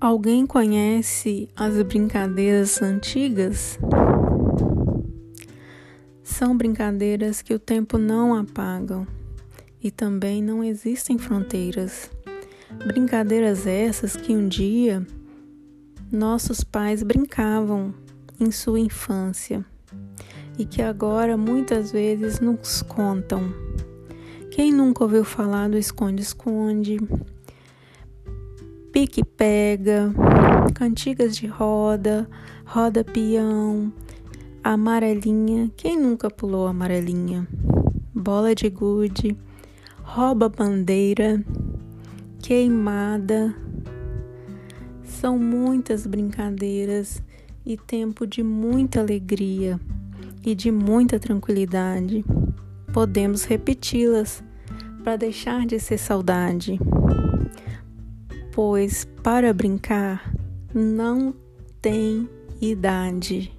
Alguém conhece as brincadeiras antigas? São brincadeiras que o tempo não apagam e também não existem fronteiras. Brincadeiras essas que um dia nossos pais brincavam em sua infância e que agora muitas vezes nos contam. Quem nunca ouviu falar do esconde-esconde? Pique-pega, cantigas de roda, roda peão, amarelinha, quem nunca pulou amarelinha? Bola de gude, rouba bandeira, queimada. São muitas brincadeiras e tempo de muita alegria e de muita tranquilidade. Podemos repeti-las para deixar de ser saudade pois para brincar não tem idade.